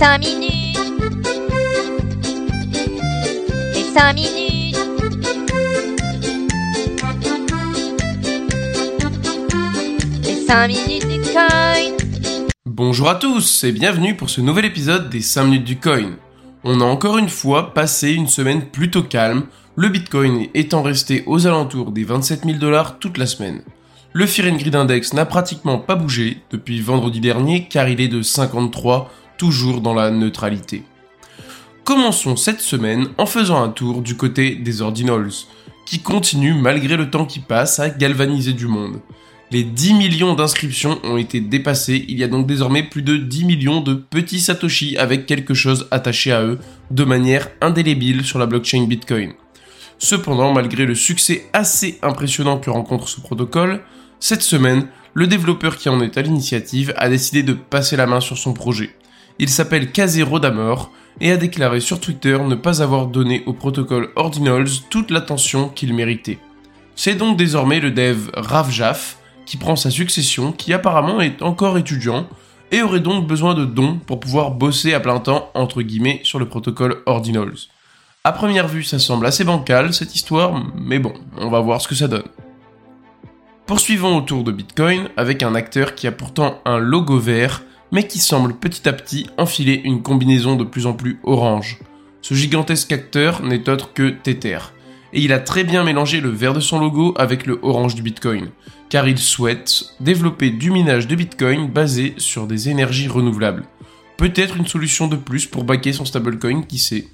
5 minutes. Les 5 minutes. Les 5 minutes du coin. Bonjour à tous et bienvenue pour ce nouvel épisode des 5 minutes du coin. On a encore une fois passé une semaine plutôt calme, le bitcoin étant resté aux alentours des 27 000 dollars toute la semaine. Le Fear Index n'a pratiquement pas bougé depuis vendredi dernier car il est de 53, toujours dans la neutralité. Commençons cette semaine en faisant un tour du côté des Ordinals, qui continuent malgré le temps qui passe à galvaniser du monde. Les 10 millions d'inscriptions ont été dépassées, il y a donc désormais plus de 10 millions de petits Satoshi avec quelque chose attaché à eux de manière indélébile sur la blockchain Bitcoin. Cependant, malgré le succès assez impressionnant que rencontre ce protocole, cette semaine, le développeur qui en est à l'initiative a décidé de passer la main sur son projet. Il s'appelle Kazero Damor et a déclaré sur Twitter ne pas avoir donné au protocole Ordinals toute l'attention qu'il méritait. C'est donc désormais le dev Ravjaf qui prend sa succession, qui apparemment est encore étudiant, et aurait donc besoin de dons pour pouvoir bosser à plein temps, entre guillemets, sur le protocole Ordinals. À première vue, ça semble assez bancal, cette histoire, mais bon, on va voir ce que ça donne. Poursuivons autour de Bitcoin avec un acteur qui a pourtant un logo vert, mais qui semble petit à petit enfiler une combinaison de plus en plus orange. Ce gigantesque acteur n'est autre que Tether, et il a très bien mélangé le vert de son logo avec le orange du Bitcoin, car il souhaite développer du minage de Bitcoin basé sur des énergies renouvelables. Peut-être une solution de plus pour backer son stablecoin, qui sait.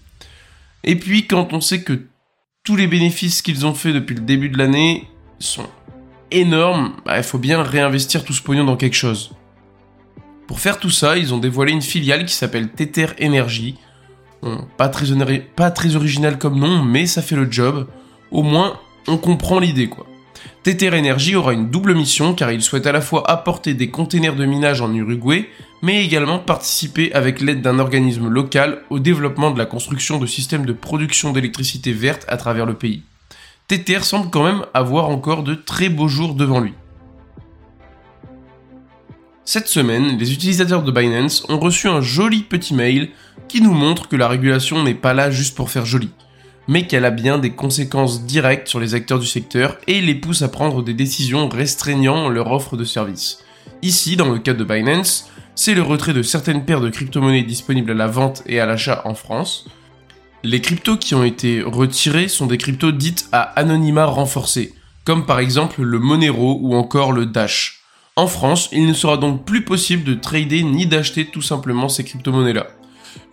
Et puis quand on sait que tous les bénéfices qu'ils ont fait depuis le début de l'année sont énormes, bah, il faut bien réinvestir tout ce pognon dans quelque chose. Pour faire tout ça, ils ont dévoilé une filiale qui s'appelle Tether Energy. pas, très pas original comme nom, mais ça fait le job. Au moins, on comprend l'idée quoi. Tether Energy aura une double mission car il souhaite à la fois apporter des containers de minage en Uruguay, mais également participer avec l'aide d'un organisme local au développement de la construction de systèmes de production d'électricité verte à travers le pays. Tether semble quand même avoir encore de très beaux jours devant lui. Cette semaine, les utilisateurs de Binance ont reçu un joli petit mail qui nous montre que la régulation n'est pas là juste pour faire joli mais qu'elle a bien des conséquences directes sur les acteurs du secteur et les pousse à prendre des décisions restreignant leur offre de services. Ici, dans le cas de Binance, c'est le retrait de certaines paires de crypto-monnaies disponibles à la vente et à l'achat en France. Les cryptos qui ont été retirés sont des cryptos dites à anonymat renforcé, comme par exemple le Monero ou encore le Dash. En France, il ne sera donc plus possible de trader ni d'acheter tout simplement ces crypto-monnaies-là.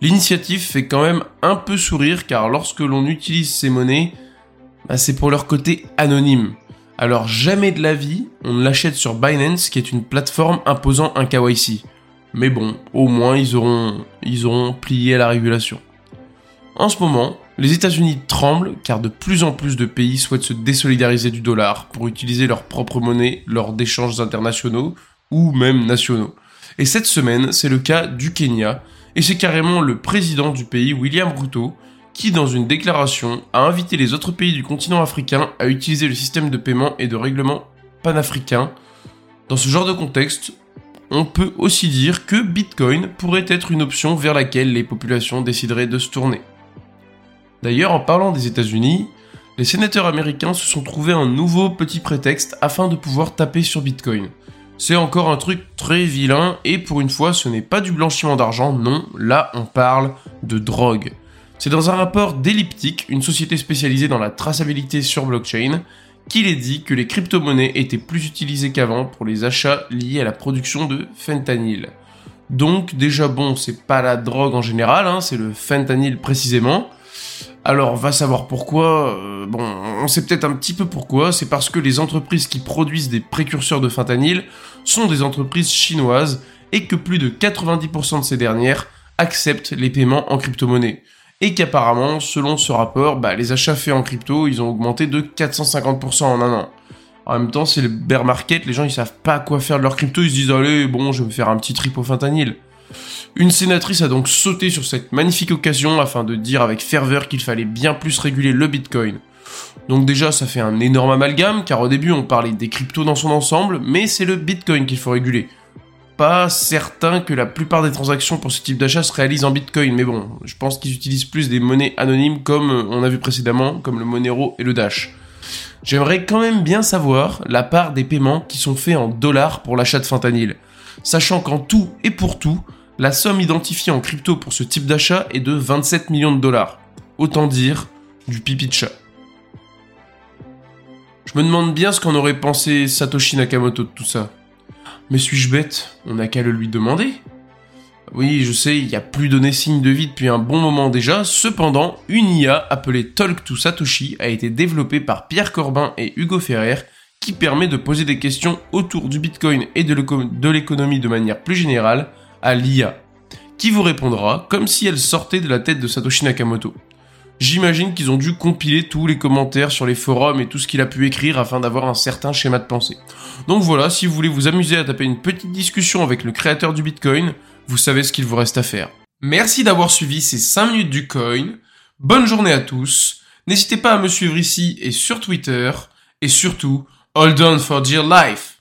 L'initiative fait quand même un peu sourire car lorsque l'on utilise ces monnaies, bah, c'est pour leur côté anonyme. Alors jamais de la vie, on l'achète sur Binance qui est une plateforme imposant un KYC. Mais bon, au moins ils auront, ils auront plié à la régulation. En ce moment, les États-Unis tremblent car de plus en plus de pays souhaitent se désolidariser du dollar pour utiliser leur propre monnaie lors d'échanges internationaux ou même nationaux. Et cette semaine, c'est le cas du Kenya et c'est carrément le président du pays, William Ruto, qui, dans une déclaration, a invité les autres pays du continent africain à utiliser le système de paiement et de règlement panafricain. Dans ce genre de contexte, on peut aussi dire que Bitcoin pourrait être une option vers laquelle les populations décideraient de se tourner. D'ailleurs, en parlant des États-Unis, les sénateurs américains se sont trouvés un nouveau petit prétexte afin de pouvoir taper sur Bitcoin. C'est encore un truc très vilain et pour une fois ce n'est pas du blanchiment d'argent, non, là on parle de drogue. C'est dans un rapport d'Elliptic, une société spécialisée dans la traçabilité sur blockchain, qu'il est dit que les crypto-monnaies étaient plus utilisées qu'avant pour les achats liés à la production de fentanyl. Donc déjà bon, c'est pas la drogue en général, hein, c'est le fentanyl précisément. Alors, va savoir pourquoi. Euh, bon, on sait peut-être un petit peu pourquoi. C'est parce que les entreprises qui produisent des précurseurs de fentanyl sont des entreprises chinoises et que plus de 90% de ces dernières acceptent les paiements en crypto-monnaie. Et qu'apparemment, selon ce rapport, bah, les achats faits en crypto, ils ont augmenté de 450% en un an. En même temps, c'est le bear market, les gens ils savent pas quoi faire de leur crypto, ils se disent allez, bon, je vais me faire un petit trip au fentanyl. Une sénatrice a donc sauté sur cette magnifique occasion afin de dire avec ferveur qu'il fallait bien plus réguler le Bitcoin. Donc déjà ça fait un énorme amalgame car au début on parlait des cryptos dans son ensemble mais c'est le Bitcoin qu'il faut réguler. pas certain que la plupart des transactions pour ce type d'achat se réalisent en Bitcoin, mais bon, je pense qu'ils utilisent plus des monnaies anonymes comme on a vu précédemment, comme le Monero et le Dash. J'aimerais quand même bien savoir la part des paiements qui sont faits en dollars pour l'achat de fentanyl, sachant qu'en tout et pour tout, la somme identifiée en crypto pour ce type d'achat est de 27 millions de dollars. Autant dire du pipi de chat. Je me demande bien ce qu'en aurait pensé Satoshi Nakamoto de tout ça. Mais suis-je bête? On n'a qu'à le lui demander. Oui, je sais, il n'y a plus donné signe de vie depuis un bon moment déjà, cependant, une IA appelée Talk to Satoshi a été développée par Pierre Corbin et Hugo Ferrer qui permet de poser des questions autour du Bitcoin et de l'économie de manière plus générale à l'IA, qui vous répondra comme si elle sortait de la tête de Satoshi Nakamoto. J'imagine qu'ils ont dû compiler tous les commentaires sur les forums et tout ce qu'il a pu écrire afin d'avoir un certain schéma de pensée. Donc voilà, si vous voulez vous amuser à taper une petite discussion avec le créateur du Bitcoin, vous savez ce qu'il vous reste à faire. Merci d'avoir suivi ces 5 minutes du coin. Bonne journée à tous. N'hésitez pas à me suivre ici et sur Twitter. Et surtout, hold on for dear life.